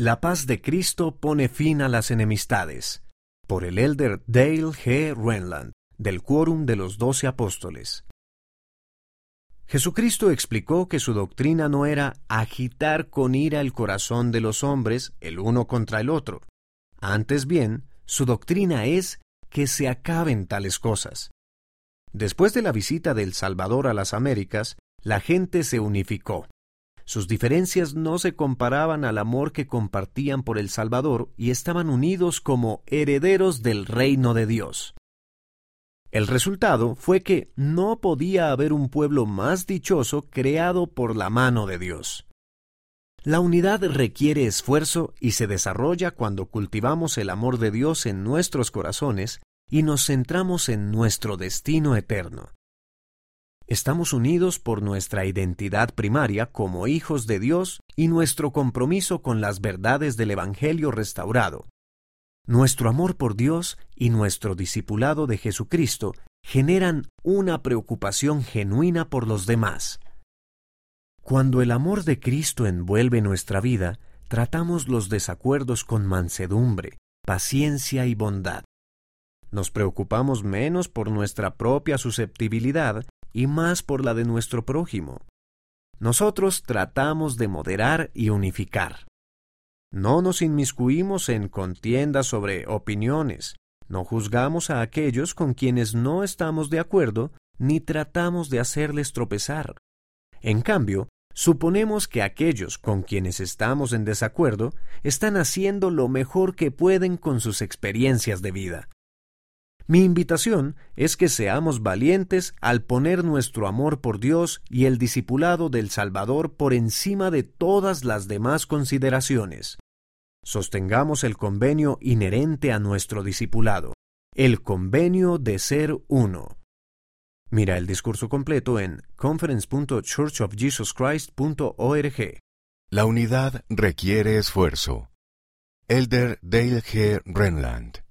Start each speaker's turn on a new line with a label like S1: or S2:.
S1: La paz de Cristo pone fin a las enemistades. Por el elder Dale G. Renland, del Quórum de los Doce Apóstoles. Jesucristo explicó que su doctrina no era agitar con ira el corazón de los hombres el uno contra el otro. Antes bien, su doctrina es que se acaben tales cosas. Después de la visita del Salvador a las Américas, la gente se unificó. Sus diferencias no se comparaban al amor que compartían por el Salvador y estaban unidos como herederos del reino de Dios. El resultado fue que no podía haber un pueblo más dichoso creado por la mano de Dios. La unidad requiere esfuerzo y se desarrolla cuando cultivamos el amor de Dios en nuestros corazones y nos centramos en nuestro destino eterno. Estamos unidos por nuestra identidad primaria como hijos de Dios y nuestro compromiso con las verdades del Evangelio restaurado, nuestro amor por Dios y nuestro discipulado de Jesucristo generan una preocupación genuina por los demás. Cuando el amor de Cristo envuelve nuestra vida, tratamos los desacuerdos con mansedumbre, paciencia y bondad. Nos preocupamos menos por nuestra propia susceptibilidad y más por la de nuestro prójimo. Nosotros tratamos de moderar y unificar. No nos inmiscuimos en contiendas sobre opiniones, no juzgamos a aquellos con quienes no estamos de acuerdo, ni tratamos de hacerles tropezar. En cambio, suponemos que aquellos con quienes estamos en desacuerdo están haciendo lo mejor que pueden con sus experiencias de vida. Mi invitación es que seamos valientes al poner nuestro amor por Dios y el discipulado del Salvador por encima de todas las demás consideraciones. Sostengamos el convenio inherente a nuestro discipulado, el convenio de ser uno. Mira el discurso completo en conference.churchofjesuschrist.org.
S2: La unidad requiere esfuerzo. Elder Dale G. Renland